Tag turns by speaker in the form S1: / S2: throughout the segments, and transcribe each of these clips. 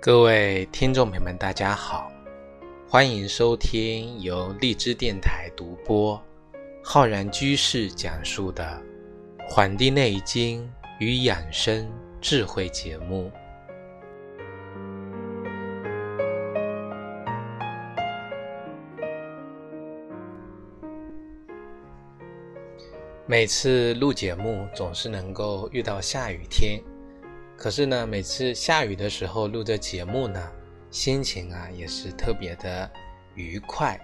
S1: 各位听众朋友们，大家好，欢迎收听由荔枝电台独播、浩然居士讲述的《黄帝内经与养生智慧》节目。每次录节目，总是能够遇到下雨天。可是呢，每次下雨的时候录这节目呢，心情啊也是特别的愉快。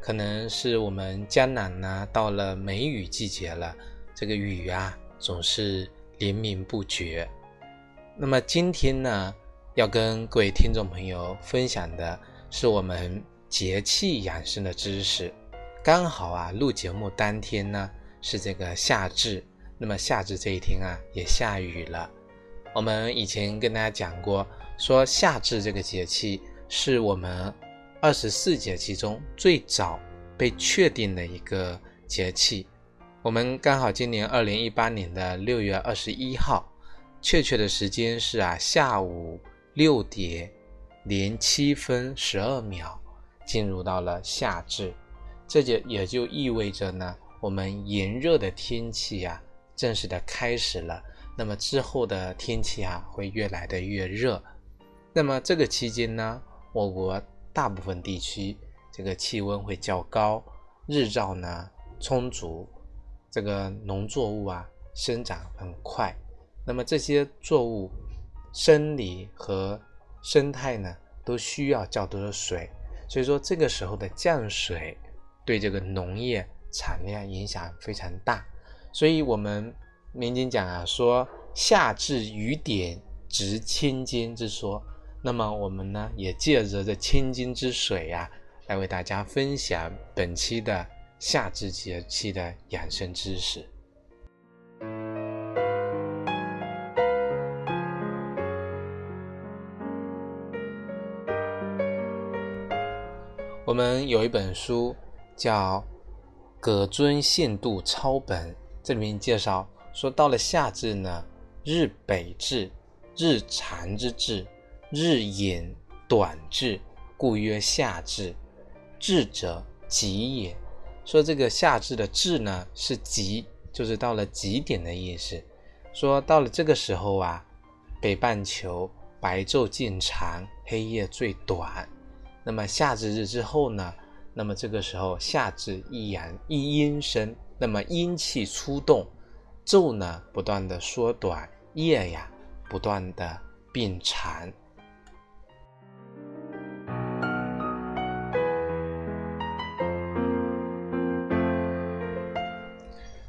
S1: 可能是我们江南呢到了梅雨季节了，这个雨啊总是连绵不绝。那么今天呢，要跟各位听众朋友分享的是我们节气养生的知识。刚好啊，录节目当天呢是这个夏至，那么夏至这一天啊也下雨了。我们以前跟大家讲过，说夏至这个节气是我们二十四节气中最早被确定的一个节气。我们刚好今年二零一八年的六月二十一号，确切的时间是啊下午六点零七分十二秒，进入到了夏至。这就也就意味着呢，我们炎热的天气啊正式的开始了。那么之后的天气啊，会越来的越热。那么这个期间呢，我国大部分地区这个气温会较高，日照呢充足，这个农作物啊生长很快。那么这些作物生理和生态呢都需要较多的水，所以说这个时候的降水对这个农业产量影响非常大。所以我们。民间讲啊，说夏至雨点值千金之说。那么我们呢，也借着这千金之水呀，来为大家分享本期的夏至节气的养生知识。我们有一本书叫《葛尊限度抄本》，这里面介绍。说到了夏至呢，日北至，日长之至，日影短至，故曰夏至。至者极也。说这个夏至的至呢，是极，就是到了极点的意思。说到了这个时候啊，北半球白昼渐长，黑夜最短。那么夏至日之后呢，那么这个时候夏至一阳一阴生，那么阴气出动。昼呢，不断的缩短；夜呀，不断的变长。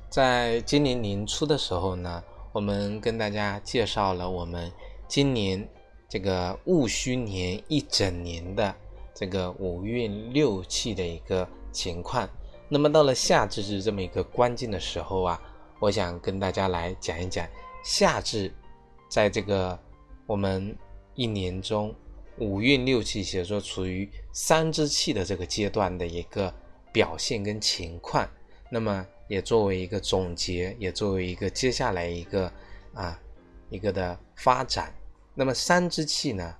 S1: 在今年年初的时候呢，我们跟大家介绍了我们今年这个戊戌年一整年的这个五运六气的一个情况。那么到了夏至是这么一个关键的时候啊。我想跟大家来讲一讲夏至，在这个我们一年中五运六气，写作处于三之气的这个阶段的一个表现跟情况。那么也作为一个总结，也作为一个接下来一个啊一个的发展。那么三之气呢，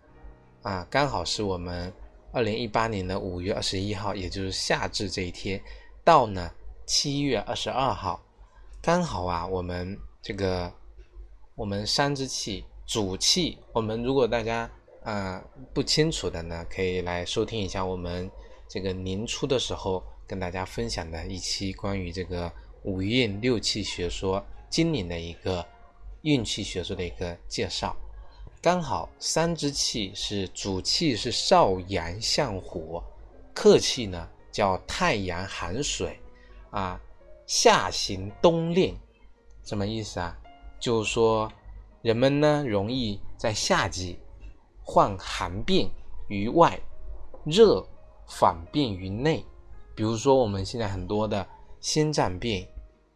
S1: 啊刚好是我们二零一八年的五月二十一号，也就是夏至这一天，到呢七月二十二号。刚好啊，我们这个我们三之气主气，我们如果大家啊不清楚的呢，可以来收听一下我们这个年初的时候跟大家分享的一期关于这个五运六气学说今年的一个运气学说的一个介绍。刚好三之气是主气是少阳向火，客气呢叫太阳寒水啊。夏行冬令，什么意思啊？就是说，人们呢容易在夏季患寒病于外，热反病于内。比如说，我们现在很多的心脏病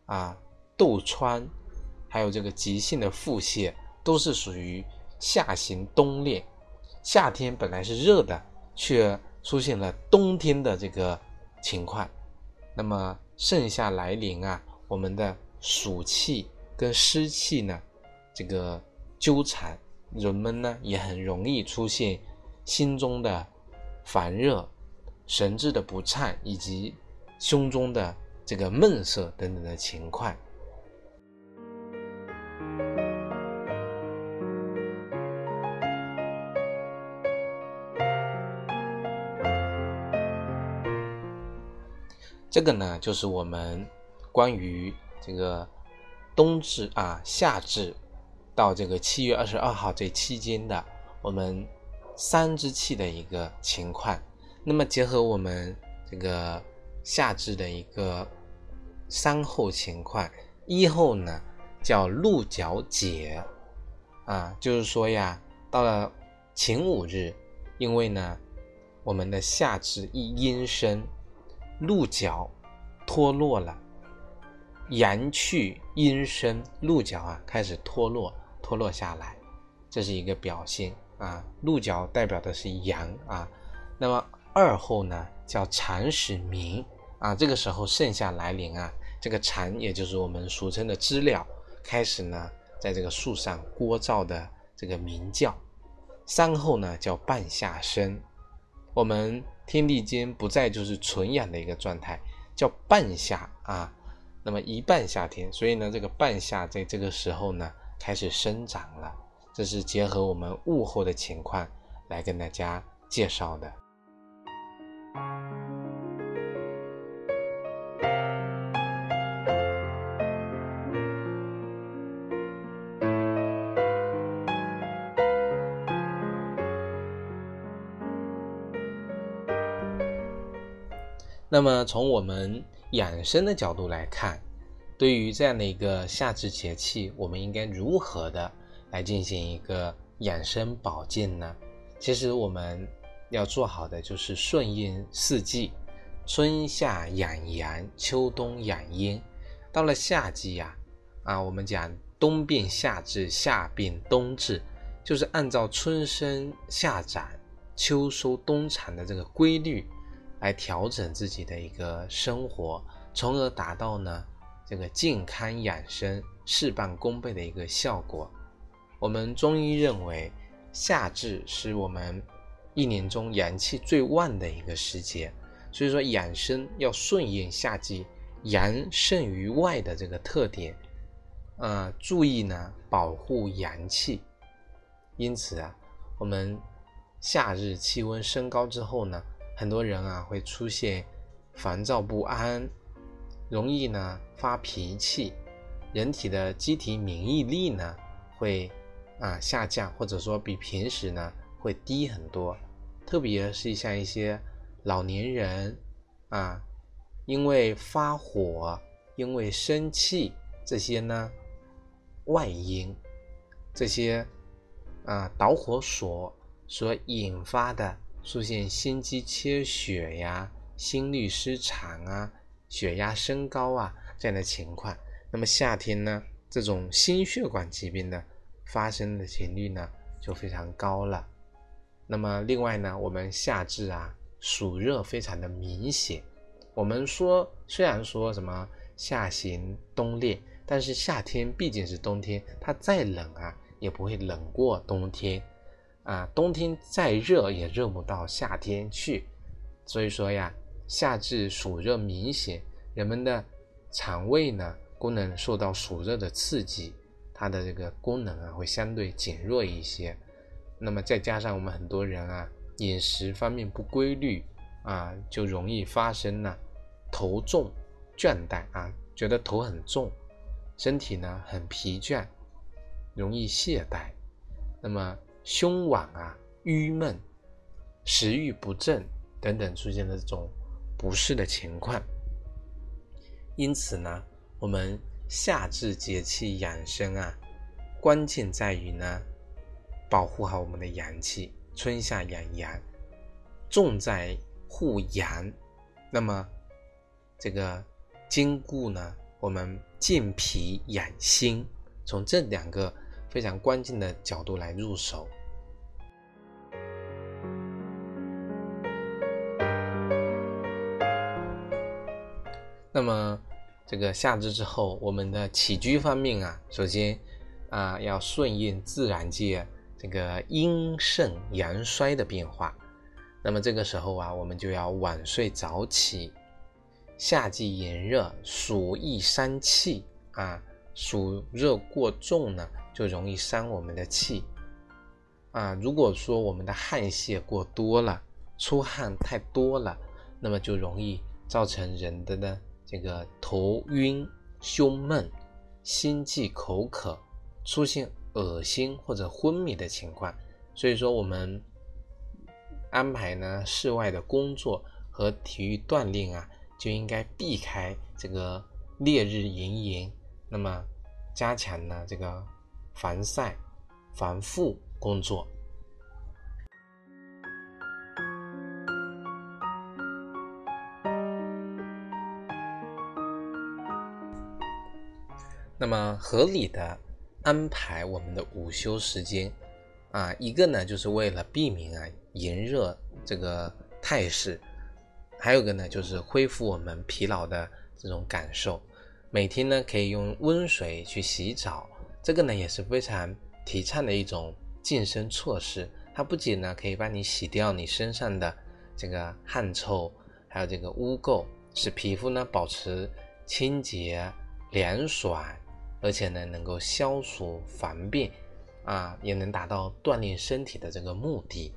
S1: 啊、痘疮，还有这个急性的腹泻，都是属于夏行冬令。夏天本来是热的，却出现了冬天的这个情况，那么。盛夏来临啊，我们的暑气跟湿气呢，这个纠缠，人们呢也很容易出现心中的烦热、神志的不畅以及胸中的这个闷塞等等的情况。这个呢，就是我们关于这个冬至啊、夏至到这个七月二十二号这期间的我们三支气的一个情况。那么结合我们这个夏至的一个三候情况，一候呢叫鹿角解啊，就是说呀，到了晴五日，因为呢我们的夏至一阴生。鹿角脱落了，阳去阴生，鹿角啊开始脱落，脱落下来，这是一个表现啊。鹿角代表的是阳啊。那么二后呢，叫蝉始鸣啊。这个时候盛夏来临啊，这个蝉也就是我们俗称的知了，开始呢在这个树上聒噪的这个鸣叫。三后呢叫半夏生，我们。天地间不再就是纯阳的一个状态，叫半夏啊。那么一半夏天，所以呢，这个半夏在这个时候呢开始生长了。这是结合我们物候的情况来跟大家介绍的。那么从我们养生的角度来看，对于这样的一个夏至节气，我们应该如何的来进行一个养生保健呢？其实我们要做好的就是顺应四季，春夏养阳，秋冬养阴。到了夏季呀，啊，我们讲冬变夏至，夏变冬至，就是按照春生夏长，秋收冬藏的这个规律。来调整自己的一个生活，从而达到呢这个健康养生事半功倍的一个效果。我们中医认为，夏至是我们一年中阳气最旺的一个时节，所以说养生要顺应夏季阳盛于外的这个特点，呃，注意呢保护阳气。因此啊，我们夏日气温升高之后呢。很多人啊会出现烦躁不安，容易呢发脾气，人体的机体免疫力呢会啊下降，或者说比平时呢会低很多。特别是像一些老年人啊，因为发火、因为生气这些呢外因，这些啊导火索所引发的。出现心肌缺血呀、心律失常啊、血压升高啊这样的情况，那么夏天呢，这种心血管疾病的发生的频率呢就非常高了。那么另外呢，我们夏至啊，暑热非常的明显。我们说，虽然说什么夏行冬烈，但是夏天毕竟是冬天，它再冷啊，也不会冷过冬天。啊，冬天再热也热不到夏天去，所以说呀，夏至暑热明显，人们的肠胃呢功能受到暑热的刺激，它的这个功能啊会相对减弱一些。那么再加上我们很多人啊饮食方面不规律啊，就容易发生呢头重、倦怠啊，觉得头很重，身体呢很疲倦，容易懈怠。那么。胸脘啊郁闷、食欲不振等等出现的这种不适的情况，因此呢，我们夏至节气养生啊，关键在于呢，保护好我们的阳气，春夏养阳，重在护阳。那么这个兼顾呢，我们健脾养心，从这两个非常关键的角度来入手。那么，这个夏至之后，我们的起居方面啊，首先啊要顺应自然界这个阴盛阳衰的变化。那么这个时候啊，我们就要晚睡早起。夏季炎热，暑易伤气啊，暑热过重呢，就容易伤我们的气啊。如果说我们的汗泄过多了，出汗太多了，那么就容易造成人的呢这个头晕、胸闷、心悸、口渴，出现恶心或者昏迷的情况。所以说我们安排呢室外的工作和体育锻炼啊。就应该避开这个烈日炎炎，那么加强呢这个防晒、防护工作。那么合理的安排我们的午休时间啊，一个呢就是为了避免啊炎热这个态势。还有个呢，就是恢复我们疲劳的这种感受。每天呢，可以用温水去洗澡，这个呢也是非常提倡的一种健身措施。它不仅呢可以帮你洗掉你身上的这个汗臭，还有这个污垢，使皮肤呢保持清洁凉爽，而且呢能够消暑防病，啊，也能达到锻炼身体的这个目的。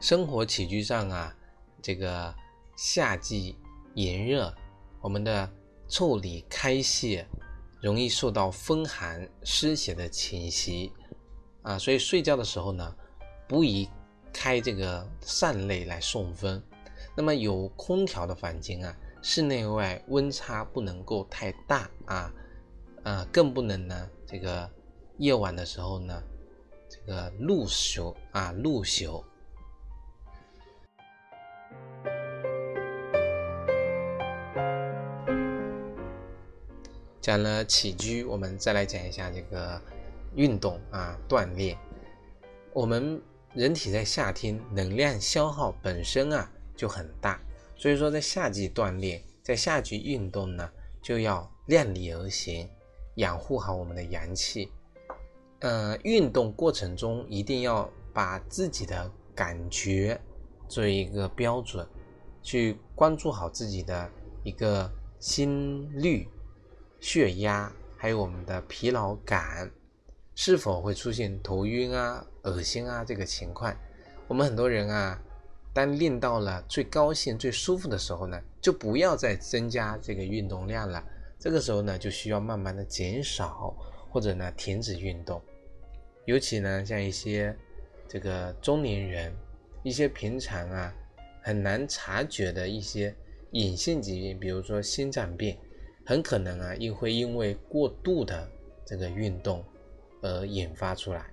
S1: 生活起居上啊，这个夏季炎热，我们的腠理开泄，容易受到风寒湿邪的侵袭啊，所以睡觉的时候呢，不宜开这个扇类来送风。那么有空调的房间啊，室内外温差不能够太大啊啊，更不能呢这个夜晚的时候呢，这个露宿啊露宿。讲了起居，我们再来讲一下这个运动啊，锻炼。我们人体在夏天能量消耗本身啊就很大，所以说在夏季锻炼，在夏季运动呢，就要量力而行，养护好我们的阳气。呃，运动过程中一定要把自己的感觉作为一个标准，去关注好自己的一个心率。血压，还有我们的疲劳感，是否会出现头晕啊、恶心啊这个情况？我们很多人啊，当练到了最高兴、最舒服的时候呢，就不要再增加这个运动量了。这个时候呢，就需要慢慢的减少，或者呢停止运动。尤其呢，像一些这个中年人，一些平常啊很难察觉的一些隐性疾病，比如说心脏病。很可能啊，又会因为过度的这个运动而引发出来。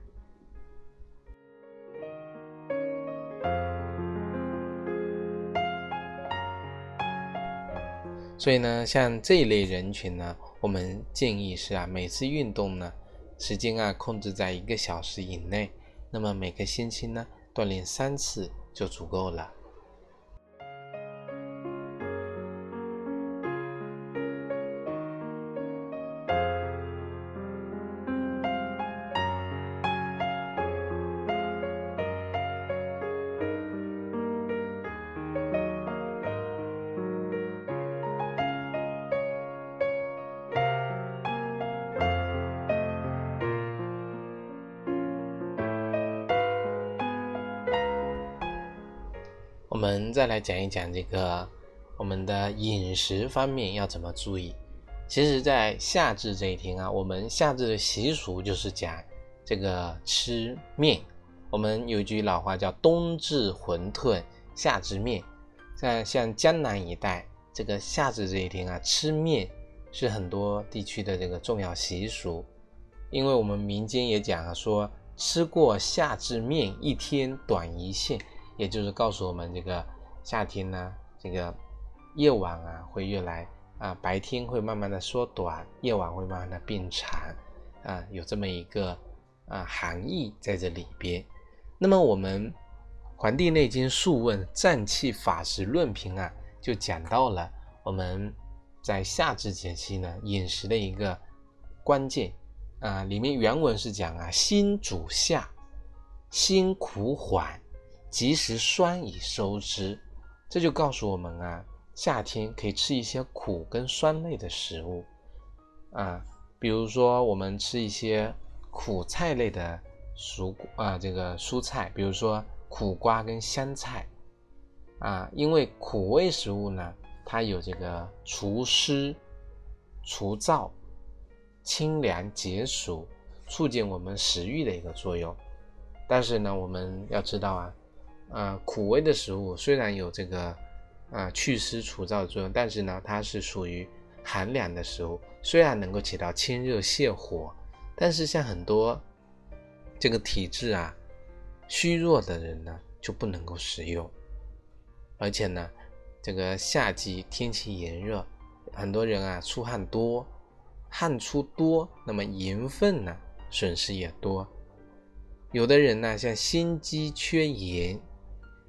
S1: 所以呢，像这一类人群呢，我们建议是啊，每次运动呢，时间啊控制在一个小时以内，那么每个星期呢，锻炼三次就足够了。我们再来讲一讲这个我们的饮食方面要怎么注意。其实，在夏至这一天啊，我们夏至的习俗就是讲这个吃面。我们有句老话叫“冬至馄饨，夏至面”。在像江南一带，这个夏至这一天啊，吃面是很多地区的这个重要习俗。因为我们民间也讲啊，说吃过夏至面，一天短一线。也就是告诉我们，这个夏天呢，这个夜晚啊会越来啊，白天会慢慢的缩短，夜晚会慢慢的变长，啊，有这么一个啊含义在这里边。那么我们《黄帝内经·素问·脏器法时论评》啊，就讲到了我们在夏至节气呢饮食的一个关键啊，里面原文是讲啊，辛主夏，辛苦缓，及时酸以收之。这就告诉我们啊，夏天可以吃一些苦跟酸类的食物啊，比如说我们吃一些苦菜类的蔬啊，这个蔬菜，比如说苦瓜跟香菜啊，因为苦味食物呢，它有这个除湿、除燥、清凉解暑、促进我们食欲的一个作用。但是呢，我们要知道啊。啊，苦味的食物虽然有这个啊祛湿除燥的作用，但是呢，它是属于寒凉的食物。虽然能够起到清热泻火，但是像很多这个体质啊虚弱的人呢，就不能够食用。而且呢，这个夏季天气炎热，很多人啊出汗多，汗出多，那么盐分呢损失也多。有的人呢，像心肌缺盐。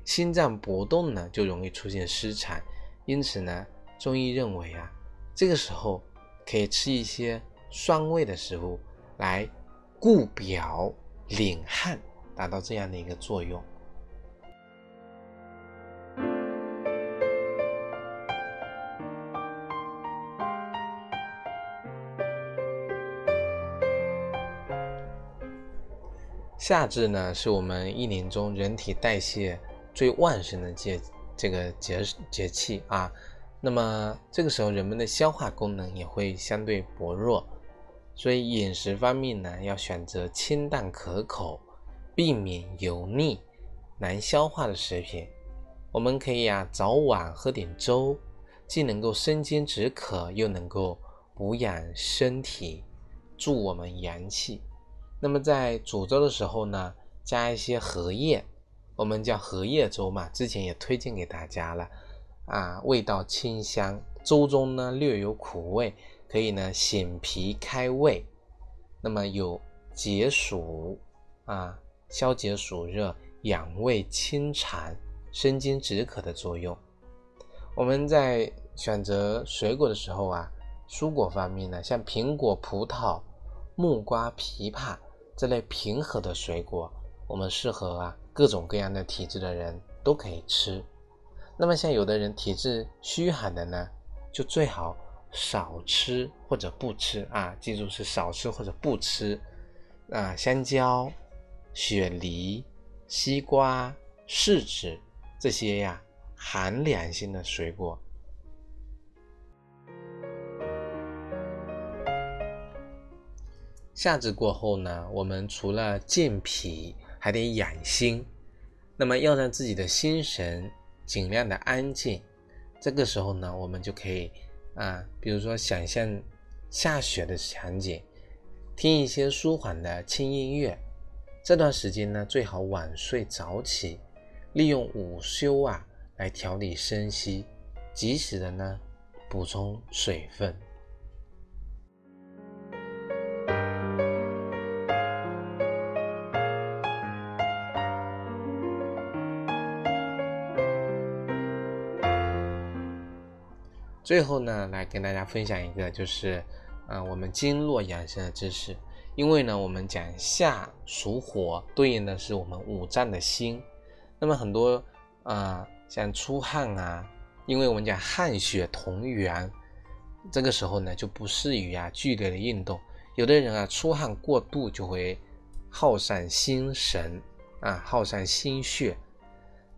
S1: 心脏搏动呢，就容易出现失常，因此呢，中医认为啊，这个时候可以吃一些酸味的食物来固表敛汗，达到这样的一个作用。夏至呢，是我们一年中人体代谢。最旺盛的节这个节节气啊，那么这个时候人们的消化功能也会相对薄弱，所以饮食方面呢要选择清淡可口，避免油腻难消化的食品。我们可以啊早晚喝点粥，既能够生津止渴，又能够补养身体，助我们阳气。那么在煮粥的时候呢，加一些荷叶。我们叫荷叶粥嘛，之前也推荐给大家了，啊，味道清香，粥中呢略有苦味，可以呢醒脾开胃，那么有解暑啊，消解暑热、养胃清肠、生津止渴的作用。我们在选择水果的时候啊，蔬果方面呢，像苹果、葡萄、木瓜、枇杷这类平和的水果，我们适合啊。各种各样的体质的人都可以吃，那么像有的人体质虚寒的呢，就最好少吃或者不吃啊，记住是少吃或者不吃啊，香蕉、雪梨、西瓜、柿子这些呀寒凉性的水果。夏至过后呢，我们除了健脾。还得养心，那么要让自己的心神尽量的安静。这个时候呢，我们就可以啊，比如说想象下雪的场景，听一些舒缓的轻音乐。这段时间呢，最好晚睡早起，利用午休啊来调理身息，及时的呢补充水分。最后呢，来跟大家分享一个，就是，呃，我们经络养生的知识。因为呢，我们讲夏属火，对应的是我们五脏的心。那么很多啊，像出汗啊，因为我们讲汗血同源，这个时候呢就不适于啊剧烈的运动。有的人啊出汗过度就会耗散心神啊，耗散心血。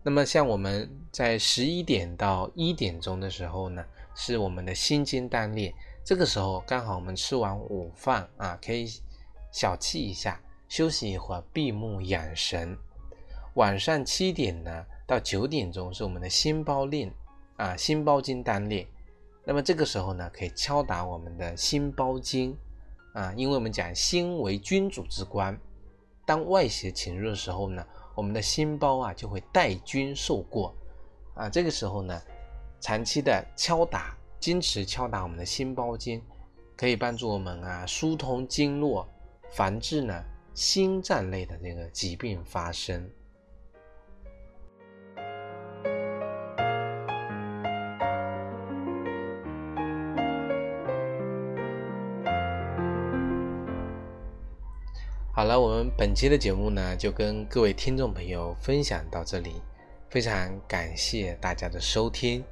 S1: 那么像我们在十一点到一点钟的时候呢。是我们的心经当裂，这个时候刚好我们吃完午饭啊，可以小憩一下，休息一会儿，闭目养神。晚上七点呢到九点钟是我们的心包令啊，心包经单裂。那么这个时候呢，可以敲打我们的心包经啊，因为我们讲心为君主之官，当外邪侵入的时候呢，我们的心包啊就会带君受过啊，这个时候呢。长期的敲打，坚持敲打我们的心包经，可以帮助我们啊疏通经络，防治呢心脏类的这个疾病发生。好了，我们本期的节目呢，就跟各位听众朋友分享到这里，非常感谢大家的收听。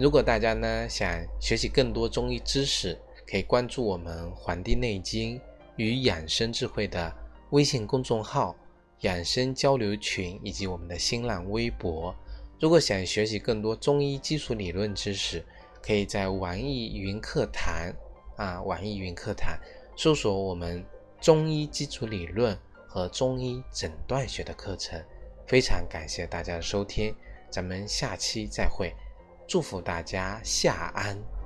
S1: 如果大家呢想学习更多中医知识，可以关注我们《黄帝内经与养生智慧》的微信公众号、养生交流群以及我们的新浪微博。如果想学习更多中医基础理论知识，可以在网易云课堂啊，网易云课堂搜索我们中医基础理论和中医诊断学的课程。非常感谢大家的收听，咱们下期再会。祝福大家夏安。